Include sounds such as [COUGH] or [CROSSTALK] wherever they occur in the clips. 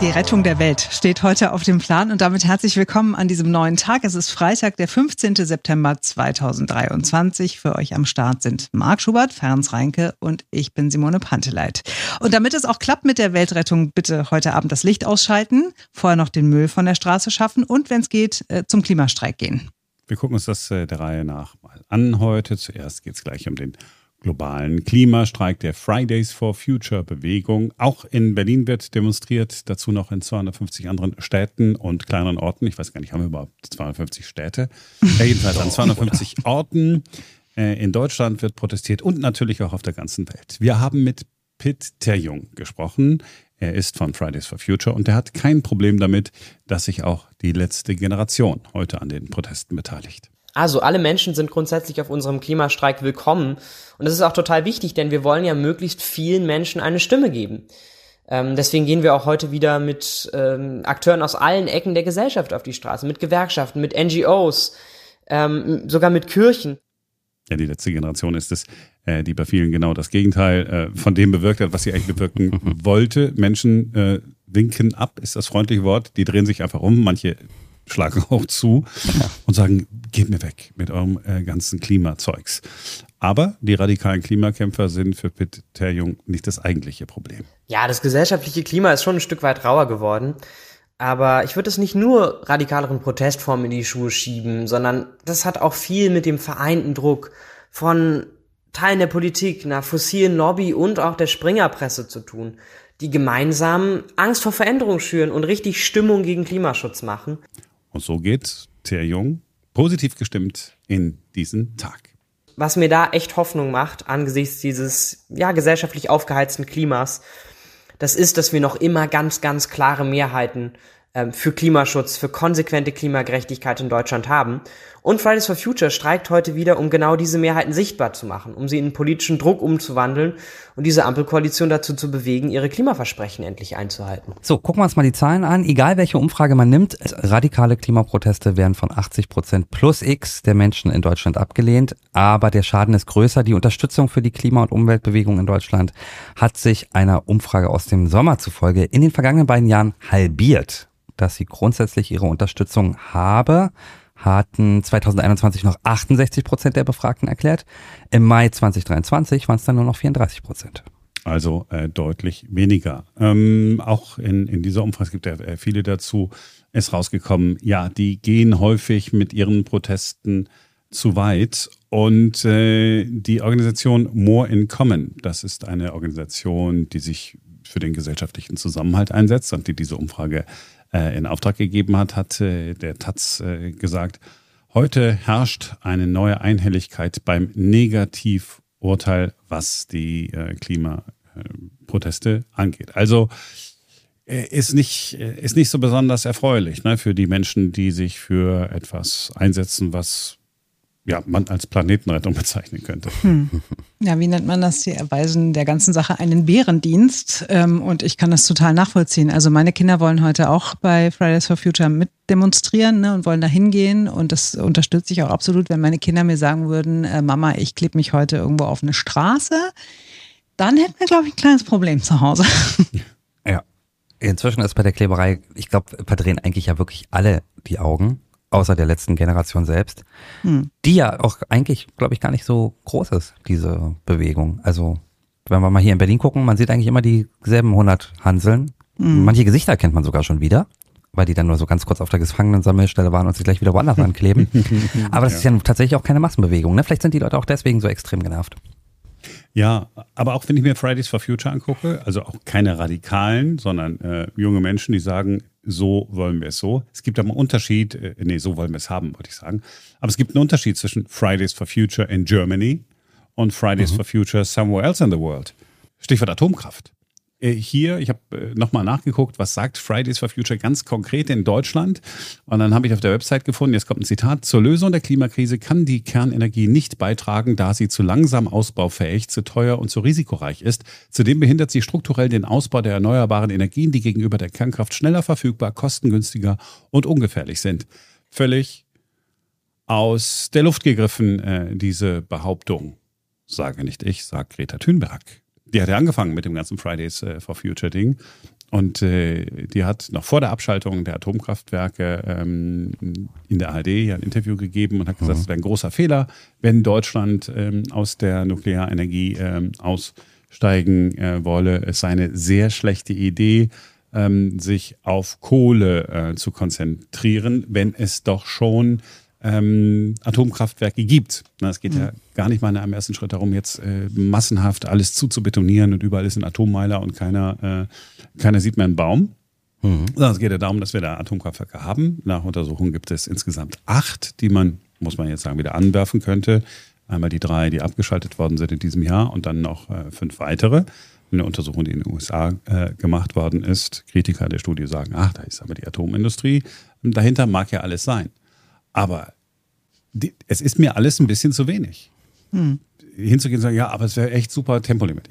Die Rettung der Welt steht heute auf dem Plan und damit herzlich willkommen an diesem neuen Tag. Es ist Freitag, der 15. September 2023. Für euch am Start sind Marc Schubert, Ferenc Reinke und ich bin Simone Panteleit. Und damit es auch klappt mit der Weltrettung, bitte heute Abend das Licht ausschalten, vorher noch den Müll von der Straße schaffen und, wenn es geht, äh, zum Klimastreik gehen. Wir gucken uns das äh, der Reihe nach mal an heute. Zuerst geht es gleich um den globalen Klimastreik der Fridays for Future Bewegung. Auch in Berlin wird demonstriert, dazu noch in 250 anderen Städten und kleineren Orten. Ich weiß gar nicht, haben wir überhaupt 250 Städte? Ja, [LAUGHS] jedenfalls an 250 Orten. Äh, in Deutschland wird protestiert und natürlich auch auf der ganzen Welt. Wir haben mit Pitt Terjung gesprochen. Er ist von Fridays for Future und er hat kein Problem damit, dass sich auch die letzte Generation heute an den Protesten beteiligt. Also alle Menschen sind grundsätzlich auf unserem Klimastreik willkommen. Und das ist auch total wichtig, denn wir wollen ja möglichst vielen Menschen eine Stimme geben. Ähm, deswegen gehen wir auch heute wieder mit ähm, Akteuren aus allen Ecken der Gesellschaft auf die Straße, mit Gewerkschaften, mit NGOs, ähm, sogar mit Kirchen. Ja, die letzte Generation ist es, äh, die bei vielen genau das Gegenteil äh, von dem bewirkt hat, was sie eigentlich bewirken [LAUGHS] wollte. Menschen äh, winken ab, ist das freundliche Wort. Die drehen sich einfach um. Manche schlagen [LAUGHS] auch zu und sagen, geht mir weg mit eurem äh, ganzen Klimazeugs. Aber die radikalen Klimakämpfer sind für Pitt Terjung nicht das eigentliche Problem. Ja, das gesellschaftliche Klima ist schon ein Stück weit rauer geworden. Aber ich würde es nicht nur radikaleren Protestformen in die Schuhe schieben, sondern das hat auch viel mit dem vereinten Druck von Teilen der Politik, einer fossilen Lobby und auch der Springerpresse zu tun, die gemeinsam Angst vor Veränderung schüren und richtig Stimmung gegen Klimaschutz machen. Und so geht Thea Jung positiv gestimmt in diesen Tag. Was mir da echt Hoffnung macht angesichts dieses ja gesellschaftlich aufgeheizten Klimas, das ist, dass wir noch immer ganz ganz klare Mehrheiten ähm, für Klimaschutz, für konsequente Klimagerechtigkeit in Deutschland haben. Und Fridays for Future streikt heute wieder, um genau diese Mehrheiten sichtbar zu machen, um sie in politischen Druck umzuwandeln und diese Ampelkoalition dazu zu bewegen, ihre Klimaversprechen endlich einzuhalten. So, gucken wir uns mal die Zahlen an. Egal welche Umfrage man nimmt, radikale Klimaproteste werden von 80 Prozent plus X der Menschen in Deutschland abgelehnt. Aber der Schaden ist größer. Die Unterstützung für die Klima- und Umweltbewegung in Deutschland hat sich einer Umfrage aus dem Sommer zufolge in den vergangenen beiden Jahren halbiert dass sie grundsätzlich ihre Unterstützung habe, hatten 2021 noch 68 Prozent der Befragten erklärt. Im Mai 2023 waren es dann nur noch 34 Prozent. Also äh, deutlich weniger. Ähm, auch in, in dieser Umfrage, es gibt ja äh, viele dazu, ist rausgekommen, ja, die gehen häufig mit ihren Protesten zu weit. Und äh, die Organisation More in Common, das ist eine Organisation, die sich für den gesellschaftlichen Zusammenhalt einsetzt und die diese Umfrage äh, in Auftrag gegeben hat, hat äh, der Taz äh, gesagt, heute herrscht eine neue Einhelligkeit beim Negativurteil, was die äh, Klimaproteste angeht. Also äh, ist nicht, äh, ist nicht so besonders erfreulich ne, für die Menschen, die sich für etwas einsetzen, was ja, man als Planetenrettung bezeichnen könnte. Hm. Ja, wie nennt man das? Die erweisen der ganzen Sache einen Bärendienst. Ähm, und ich kann das total nachvollziehen. Also meine Kinder wollen heute auch bei Fridays for Future mit demonstrieren ne, und wollen da hingehen. Und das unterstütze ich auch absolut, wenn meine Kinder mir sagen würden, äh, Mama, ich klebe mich heute irgendwo auf eine Straße. Dann hätten wir, glaube ich, ein kleines Problem zu Hause. [LAUGHS] Ja. Inzwischen ist bei der Kleberei, ich glaube, verdrehen eigentlich ja wirklich alle die Augen außer der letzten Generation selbst, hm. die ja auch eigentlich, glaube ich, gar nicht so groß ist, diese Bewegung. Also, wenn wir mal hier in Berlin gucken, man sieht eigentlich immer dieselben 100 Hanseln. Hm. Manche Gesichter kennt man sogar schon wieder, weil die dann nur so ganz kurz auf der Gefangenensammelstelle waren und sich gleich wieder woanders [LAUGHS] ankleben. Aber das ja. ist ja tatsächlich auch keine Massenbewegung. Ne? Vielleicht sind die Leute auch deswegen so extrem genervt. Ja, aber auch wenn ich mir Fridays for Future angucke, also auch keine Radikalen, sondern äh, junge Menschen, die sagen, so wollen wir es so. Es gibt aber einen Unterschied, äh, nee, so wollen wir es haben, wollte ich sagen. Aber es gibt einen Unterschied zwischen Fridays for Future in Germany und Fridays mhm. for Future somewhere else in the world. Stichwort Atomkraft. Äh, hier, ich habe äh, nochmal nachgeguckt, was sagt Fridays for Future ganz konkret in Deutschland. Und dann habe ich auf der Website gefunden, jetzt kommt ein Zitat, zur Lösung der Klimakrise kann die Kernenergie nicht beitragen, da sie zu langsam ausbaufähig, zu teuer und zu risikoreich ist. Zudem behindert sie strukturell den Ausbau der erneuerbaren Energien, die gegenüber der Kernkraft schneller verfügbar, kostengünstiger und ungefährlich sind. Völlig aus der Luft gegriffen, äh, diese Behauptung. Sage nicht ich, sagt Greta Thunberg die hat ja angefangen mit dem ganzen Fridays äh, for Future Ding. und äh, die hat noch vor der Abschaltung der Atomkraftwerke ähm, in der ARD ja ein Interview gegeben und hat gesagt, mhm. es wäre ein großer Fehler, wenn Deutschland ähm, aus der Nuklearenergie ähm, aussteigen äh, wolle. Es sei eine sehr schlechte Idee, ähm, sich auf Kohle äh, zu konzentrieren, wenn es doch schon ähm, Atomkraftwerke gibt. Na, es geht mhm. ja gar nicht mal in einem ersten Schritt darum, jetzt äh, massenhaft alles zuzubetonieren und überall ist ein Atommeiler und keiner, äh, keiner sieht mehr einen Baum. Mhm. Es geht ja darum, dass wir da Atomkraftwerke haben. Nach Untersuchungen gibt es insgesamt acht, die man, muss man jetzt sagen, wieder anwerfen könnte. Einmal die drei, die abgeschaltet worden sind in diesem Jahr und dann noch äh, fünf weitere. Eine Untersuchung, die in den USA äh, gemacht worden ist. Kritiker der Studie sagen, ach, da ist aber die Atomindustrie. Dahinter mag ja alles sein. Aber die, es ist mir alles ein bisschen zu wenig. Hm. Hinzugehen und sagen, ja, aber es wäre echt super Tempolimit.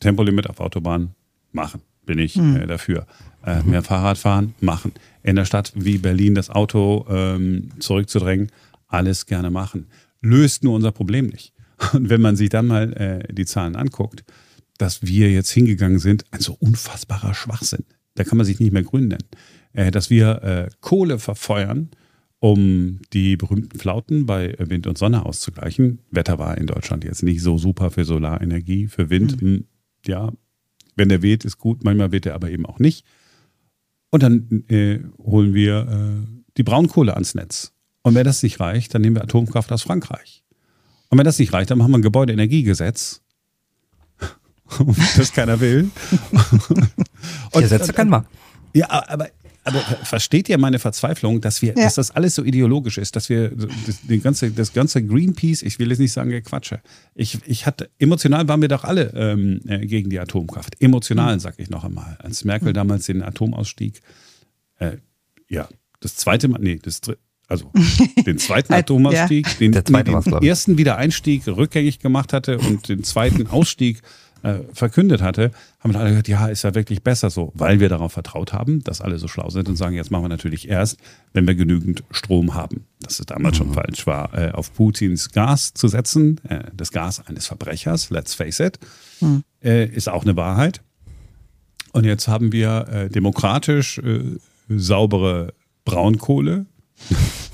Tempolimit auf Autobahn machen, bin ich hm. äh, dafür. Äh. Mehr Fahrrad fahren, machen. In der Stadt wie Berlin das Auto ähm, zurückzudrängen, alles gerne machen. Löst nur unser Problem nicht. Und wenn man sich dann mal äh, die Zahlen anguckt, dass wir jetzt hingegangen sind, ein so unfassbarer Schwachsinn. Da kann man sich nicht mehr grün nennen. Äh, dass wir äh, Kohle verfeuern, um die berühmten Flauten bei Wind und Sonne auszugleichen. Wetter war in Deutschland jetzt nicht so super für Solarenergie, für Wind. Mhm. Ja, wenn der weht, ist gut, manchmal weht er aber eben auch nicht. Und dann äh, holen wir äh, die Braunkohle ans Netz. Und wenn das nicht reicht, dann nehmen wir Atomkraft aus Frankreich. Und wenn das nicht reicht, dann machen wir ein Gebäudeenergiegesetz, [LAUGHS] das keiner will. [LAUGHS] und, Gesetze kann man. Ja, aber aber versteht ihr meine Verzweiflung, dass wir, ja. dass das alles so ideologisch ist, dass wir das, ganze, das ganze Greenpeace, ich will jetzt nicht sagen, Quatsche. Ich, ich hatte, emotional waren wir doch alle ähm, äh, gegen die Atomkraft. Emotional, mhm. sag ich noch einmal. Als Merkel mhm. damals den Atomausstieg, äh, ja, das zweite Mal, nee, das dritte, also [LAUGHS] den zweiten Atomausstieg, ja. den, den, den ersten Wiedereinstieg rückgängig gemacht hatte und den zweiten Ausstieg äh, verkündet hatte, haben alle gesagt, ja, ist ja wirklich besser so, weil wir darauf vertraut haben, dass alle so schlau sind und sagen, jetzt machen wir natürlich erst, wenn wir genügend Strom haben. Dass es damals mhm. schon falsch war, äh, auf Putins Gas zu setzen, äh, das Gas eines Verbrechers, let's face it, mhm. äh, ist auch eine Wahrheit. Und jetzt haben wir äh, demokratisch äh, saubere Braunkohle,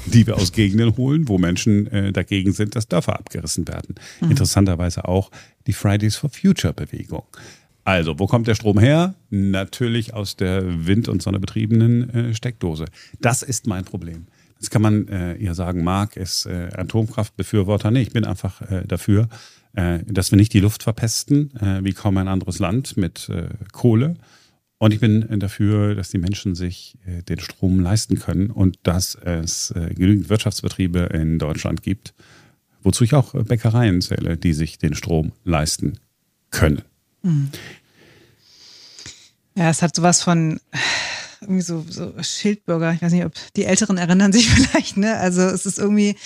die wir aus Gegenden holen, wo Menschen äh, dagegen sind, dass Dörfer abgerissen werden. Mhm. Interessanterweise auch die Fridays for Future Bewegung. Also, wo kommt der Strom her? Natürlich aus der wind- und sonnebetriebenen äh, Steckdose. Das ist mein Problem. Jetzt kann man äh, ja sagen, Marc ist äh, Atomkraftbefürworter. Nee, ich bin einfach äh, dafür, äh, dass wir nicht die Luft verpesten, äh, wie kaum ein anderes Land mit äh, Kohle, und ich bin dafür, dass die Menschen sich äh, den Strom leisten können und dass es äh, genügend Wirtschaftsbetriebe in Deutschland gibt, wozu ich auch Bäckereien zähle, die sich den Strom leisten können. Mhm. Ja, es hat sowas von irgendwie so, so Schildbürger. Ich weiß nicht, ob die Älteren erinnern sich [LAUGHS] vielleicht, ne? Also es ist irgendwie,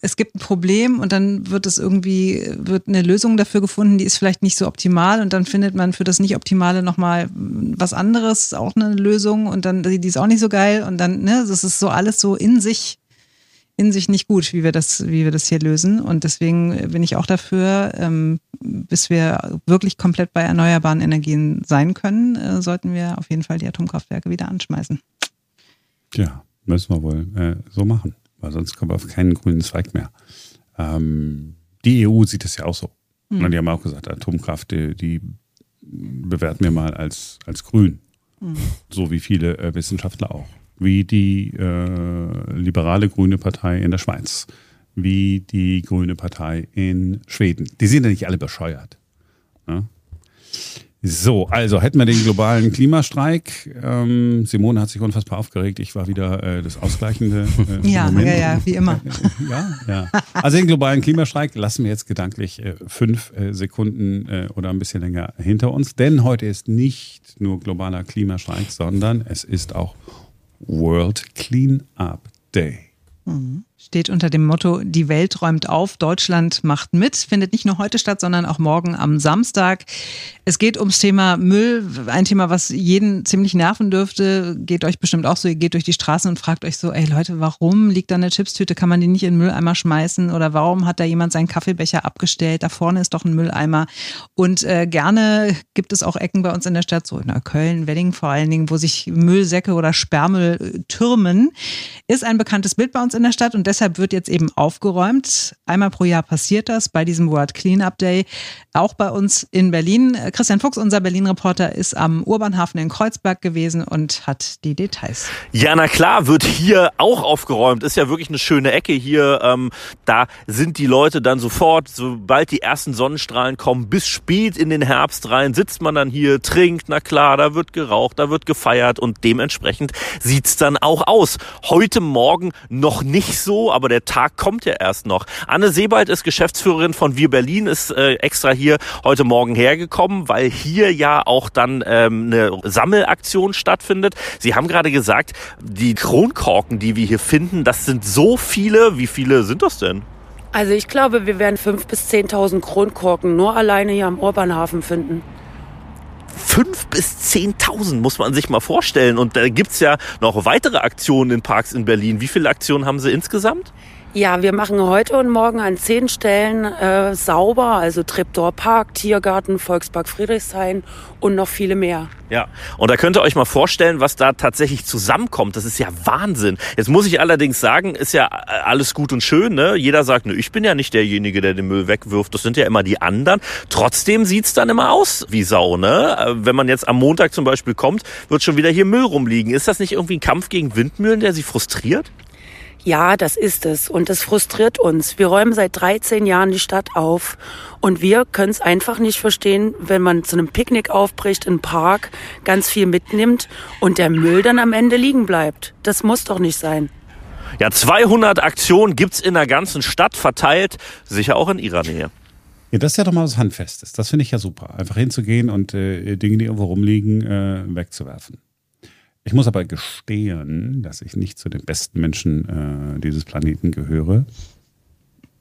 es gibt ein Problem und dann wird es irgendwie, wird eine Lösung dafür gefunden, die ist vielleicht nicht so optimal und dann findet man für das nicht Optimale nochmal was anderes, auch eine Lösung und dann, die ist auch nicht so geil und dann, ne, das ist so alles so in sich in sich nicht gut, wie wir das, wie wir das hier lösen. Und deswegen bin ich auch dafür, ähm, bis wir wirklich komplett bei erneuerbaren Energien sein können, äh, sollten wir auf jeden Fall die Atomkraftwerke wieder anschmeißen. Ja, müssen wir wohl äh, so machen, weil sonst kommen wir auf keinen grünen Zweig mehr. Ähm, die EU sieht es ja auch so. Und die haben auch gesagt, Atomkraft, die, die bewerten wir mal als, als grün. Mhm. So wie viele äh, Wissenschaftler auch wie die äh, liberale Grüne Partei in der Schweiz, wie die Grüne Partei in Schweden. Die sind ja nicht alle bescheuert. Ne? So, also hätten wir den globalen Klimastreik. Ähm, Simone hat sich unfassbar aufgeregt. Ich war wieder äh, das Ausgleichende. Äh, ja, Moment. ja, ja, wie immer. [LAUGHS] ja, ja. Also den globalen Klimastreik lassen wir jetzt gedanklich äh, fünf äh, Sekunden äh, oder ein bisschen länger hinter uns. Denn heute ist nicht nur globaler Klimastreik, sondern es ist auch World Clean Up Day. Mhm, steht unter dem Motto, die Welt räumt auf, Deutschland macht mit, findet nicht nur heute statt, sondern auch morgen am Samstag. Es geht ums Thema Müll, ein Thema, was jeden ziemlich nerven dürfte, geht euch bestimmt auch so, ihr geht durch die Straßen und fragt euch so, ey Leute, warum liegt da eine Chipstüte, kann man die nicht in den Mülleimer schmeißen? Oder warum hat da jemand seinen Kaffeebecher abgestellt, da vorne ist doch ein Mülleimer. Und äh, gerne gibt es auch Ecken bei uns in der Stadt, so in Köln, Wedding vor allen Dingen, wo sich Müllsäcke oder Sperrmüll äh, türmen, ist ein bekanntes Bild bei uns in der Stadt und deshalb wird jetzt eben aufgeräumt. Einmal pro Jahr passiert das bei diesem World Cleanup Day. Auch bei uns in Berlin. Christian Fuchs, unser Berlin-Reporter, ist am Urbanhafen in Kreuzberg gewesen und hat die Details. Ja, na klar, wird hier auch aufgeräumt. Ist ja wirklich eine schöne Ecke hier. Ähm, da sind die Leute dann sofort, sobald die ersten Sonnenstrahlen kommen, bis spät in den Herbst rein, sitzt man dann hier, trinkt, na klar, da wird geraucht, da wird gefeiert und dementsprechend sieht's dann auch aus. Heute Morgen noch nicht so, aber der Tag kommt ja erst noch. Anne Sebald ist Geschäftsführerin von Wir Berlin, ist äh, extra hier heute Morgen hergekommen, weil hier ja auch dann ähm, eine Sammelaktion stattfindet. Sie haben gerade gesagt, die Kronkorken, die wir hier finden, das sind so viele. Wie viele sind das denn? Also ich glaube, wir werden 5.000 bis 10.000 Kronkorken nur alleine hier am Urbanhafen finden. 5.000 bis 10.000 muss man sich mal vorstellen. Und da gibt's ja noch weitere Aktionen in Parks in Berlin. Wie viele Aktionen haben Sie insgesamt? Ja, wir machen heute und morgen an zehn Stellen äh, sauber, also Treptower Park, Tiergarten, Volkspark Friedrichshain und noch viele mehr. Ja, und da könnt ihr euch mal vorstellen, was da tatsächlich zusammenkommt. Das ist ja Wahnsinn. Jetzt muss ich allerdings sagen, ist ja äh, alles gut und schön. Ne? Jeder sagt, ne, ich bin ja nicht derjenige, der den Müll wegwirft. Das sind ja immer die anderen. Trotzdem sieht's dann immer aus wie Sau. Ne? Äh, wenn man jetzt am Montag zum Beispiel kommt, wird schon wieder hier Müll rumliegen. Ist das nicht irgendwie ein Kampf gegen Windmühlen, der sie frustriert? Ja, das ist es. Und das frustriert uns. Wir räumen seit 13 Jahren die Stadt auf. Und wir können es einfach nicht verstehen, wenn man zu einem Picknick aufbricht im Park, ganz viel mitnimmt und der Müll dann am Ende liegen bleibt. Das muss doch nicht sein. Ja, 200 Aktionen gibt's in der ganzen Stadt verteilt, sicher auch in Ihrer Nähe. Ja, das ist ja doch mal was Handfestes. Das finde ich ja super. Einfach hinzugehen und äh, Dinge, die irgendwo rumliegen, äh, wegzuwerfen. Ich muss aber gestehen, dass ich nicht zu den besten Menschen äh, dieses Planeten gehöre.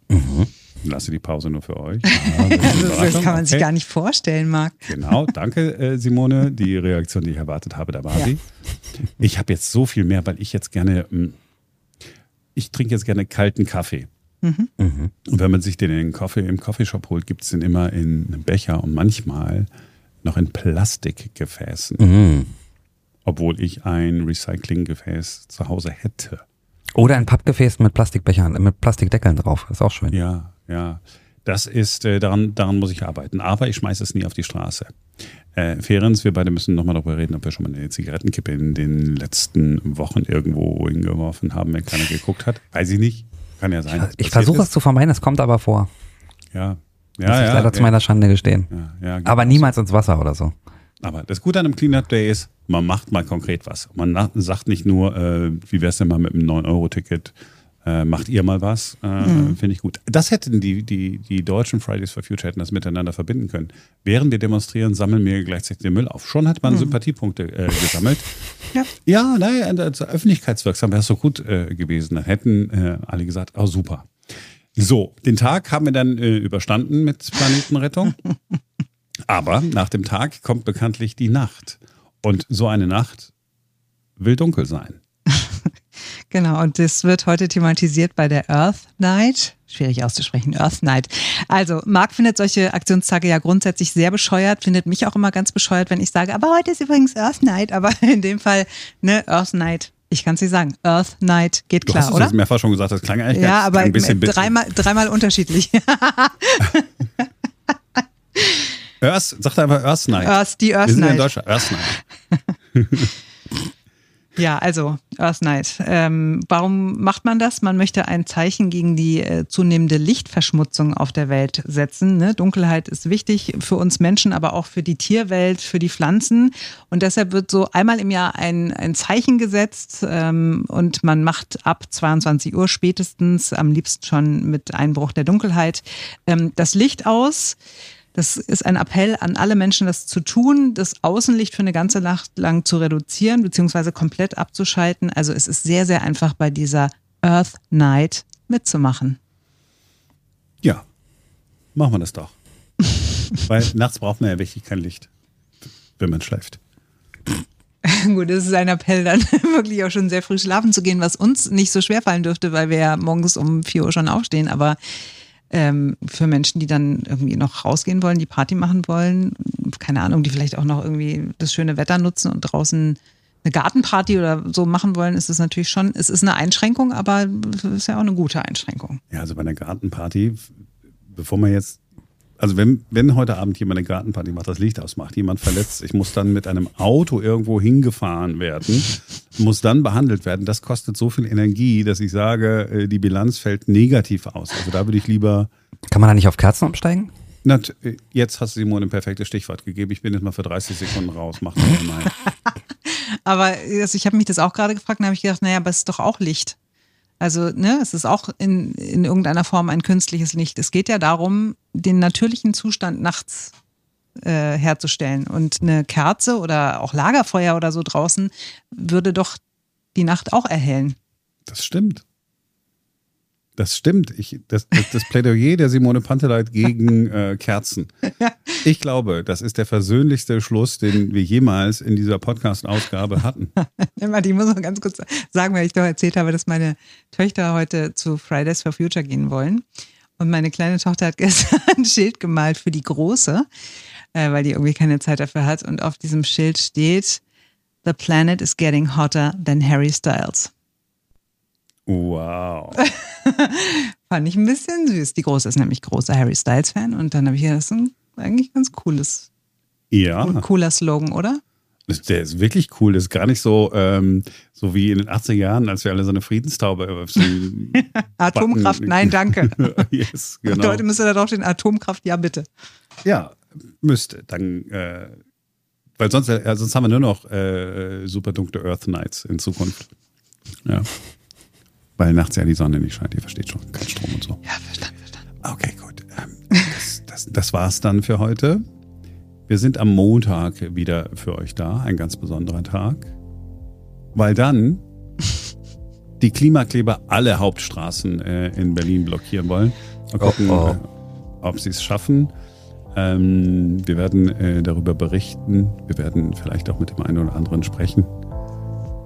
Mhm. Lasse die Pause nur für euch. [LAUGHS] Ah, das kann man sich gar nicht vorstellen, Marc. Genau, danke äh, Simone. Die Reaktion, die ich erwartet habe, da war ja. sie. Ich habe jetzt so viel mehr, weil ich jetzt gerne, hm, ich trinke jetzt gerne kalten Kaffee. Mhm. Mhm. Und wenn man sich den in Kaffee, im Coffeeshop holt, gibt es den immer in einem Becher und manchmal noch in Plastikgefäßen. Mhm obwohl ich ein Recyclinggefäß zu Hause hätte. Oder ein Pappgefäß mit Plastikbechern, mit Plastikdeckeln drauf. Ist auch schön. Ja, ja. Das ist, äh, daran, daran muss ich arbeiten. Aber ich schmeiße es nie auf die Straße. Äh, Ferenz, wir beide müssen nochmal darüber reden, ob wir schon mal eine Zigarettenkippe in den letzten Wochen irgendwo hingeworfen haben, wenn keiner geguckt hat. Weiß ich nicht. Kann ja sein. Ich versuche es zu vermeiden, es kommt aber vor. Ja. Ja, Muss ich ja, leider ja. zu meiner Schande gestehen. Ja, ja, aber niemals ins Wasser oder so. Aber das Gute an einem Cleanup Day ist, man macht mal konkret was. Man sagt nicht nur, äh, wie wär's denn mal mit einem 9-Euro-Ticket? Äh, macht ihr mal was? Äh, mhm. Finde ich gut. Das hätten die, die, die deutschen Fridays for Future hätten das miteinander verbinden können. Während wir demonstrieren, sammeln wir gleichzeitig den Müll auf. Schon hat man mhm. Sympathiepunkte äh, gesammelt. ja, ja naja, also öffentlichkeitswirksam wäre es so gut äh, gewesen. Dann hätten äh, alle gesagt, oh super. So, den Tag haben wir dann äh, überstanden mit Planetenrettung. [LAUGHS] Aber nach dem Tag kommt bekanntlich die Nacht. Und so eine Nacht will dunkel sein. [LAUGHS] genau, und das wird heute thematisiert bei der Earth Night. Schwierig auszusprechen, Earth Night. Also, Marc findet solche Aktionstage ja grundsätzlich sehr bescheuert, findet mich auch immer ganz bescheuert, wenn ich sage, aber heute ist übrigens Earth Night, aber [LAUGHS] in dem Fall, ne, Earth Night. Ich kann es nicht sagen. Earth Night geht klar, du hast oder? Das mehrfach schon gesagt, das klang eigentlich ja, aber ein bisschen dreimal, dreimal unterschiedlich. [LAUGHS] Earth, sagt einfach Earth Night. Earth, die Earth Wir sind Night. in Deutschland. Earth Night. [LAUGHS] Ja, also Earth Night. Ähm, warum macht man das? Man möchte ein Zeichen gegen die äh, zunehmende Lichtverschmutzung auf der Welt setzen. Ne? Dunkelheit ist wichtig für uns Menschen, aber auch für die Tierwelt, für die Pflanzen. Und deshalb wird so einmal im Jahr ein, ein Zeichen gesetzt ähm, und man macht ab 22 Uhr spätestens, am liebsten schon mit Einbruch der Dunkelheit, ähm, das Licht aus. Das ist ein Appell an alle Menschen, das zu tun, das Außenlicht für eine ganze Nacht lang zu reduzieren, beziehungsweise komplett abzuschalten. Also es ist sehr, sehr einfach bei dieser Earth Night mitzumachen. Ja, machen wir das doch. [LAUGHS] Weil nachts braucht man ja wirklich kein Licht, wenn man schläft. [LAUGHS] Gut, das ist ein Appell, dann [LAUGHS] wirklich auch schon sehr früh schlafen zu gehen, was uns nicht so schwer fallen dürfte, weil wir ja morgens um 4 Uhr schon aufstehen. Aber ähm, für Menschen, die dann irgendwie noch rausgehen wollen, die Party machen wollen, keine Ahnung, die vielleicht auch noch irgendwie das schöne Wetter nutzen und draußen eine Gartenparty oder so machen wollen, ist es natürlich schon, es ist eine Einschränkung, aber es ist ja auch eine gute Einschränkung. Ja, also bei einer Gartenparty, bevor man jetzt also wenn, wenn heute Abend jemand eine Gartenparty macht, das Licht ausmacht, jemand verletzt, ich muss dann mit einem Auto irgendwo hingefahren werden, muss dann behandelt werden, das kostet so viel Energie, dass ich sage, äh, die Bilanz fällt negativ aus. Also da würde ich lieber. Kann man da nicht auf Kerzen umsteigen? Na, jetzt hast du Simone ein perfektes Stichwort gegeben. Ich bin jetzt mal für 30 Sekunden raus. Mach das mal. [LAUGHS] aber also ich habe mich das auch gerade gefragt und habe ich gedacht, naja, aber es ist doch auch Licht. Also, ne, es ist auch in, in irgendeiner Form ein künstliches Licht. Es geht ja darum, den natürlichen Zustand nachts äh, herzustellen. Und eine Kerze oder auch Lagerfeuer oder so draußen würde doch die Nacht auch erhellen. Das stimmt. Das stimmt. Ich, das, das, das Plädoyer der Simone Panteleit gegen äh, Kerzen. [LAUGHS] Ich glaube, das ist der versöhnlichste Schluss, den wir jemals in dieser Podcast-Ausgabe hatten. [LAUGHS] ich muss noch ganz kurz sagen, weil ich doch erzählt habe, dass meine Töchter heute zu Fridays for Future gehen wollen. Und meine kleine Tochter hat [LAUGHS] gestern ein Schild gemalt für die Große, äh, weil die irgendwie keine Zeit dafür hat. Und auf diesem Schild steht, The planet is getting hotter than Harry Styles. Wow. [LAUGHS] Fand ich ein bisschen süß. Die Große ist nämlich großer Harry Styles-Fan und dann habe ich gedacht, das ist ein eigentlich ganz cooles. Ja. Ein cooler Slogan, oder? Der ist wirklich cool. Das ist gar nicht so, ähm, so wie in den 80er Jahren, als wir alle so eine Friedenstaube. So [LAUGHS] Atomkraft, nein, danke. [LAUGHS] yes, genau. Und heute müsste da drauf stehen, Atomkraft, ja, bitte. Ja, müsste. Dann, äh, weil sonst, äh, sonst haben wir nur noch äh, super dunkle Earth Nights in Zukunft. Ja. Weil nachts ja die Sonne nicht scheint, ihr versteht schon, kein Strom und so. Ja, verstanden, verstanden. Okay, gut. Ähm, das, das, das war's dann für heute. Wir sind am Montag wieder für euch da, ein ganz besonderer Tag. Weil dann [LAUGHS] die Klimakleber alle Hauptstraßen äh, in Berlin blockieren wollen. Mal gucken, oh, oh. Äh, ob sie es schaffen. Ähm, wir werden äh, darüber berichten. Wir werden vielleicht auch mit dem einen oder anderen sprechen.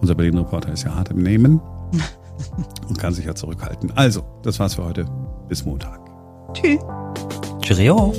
Unser Berlin-Reporter ist ja hart im Nehmen. [LAUGHS] [LAUGHS] und kann sich ja zurückhalten. Also, das war's für heute. Bis Montag. Tschüss. Cheerio.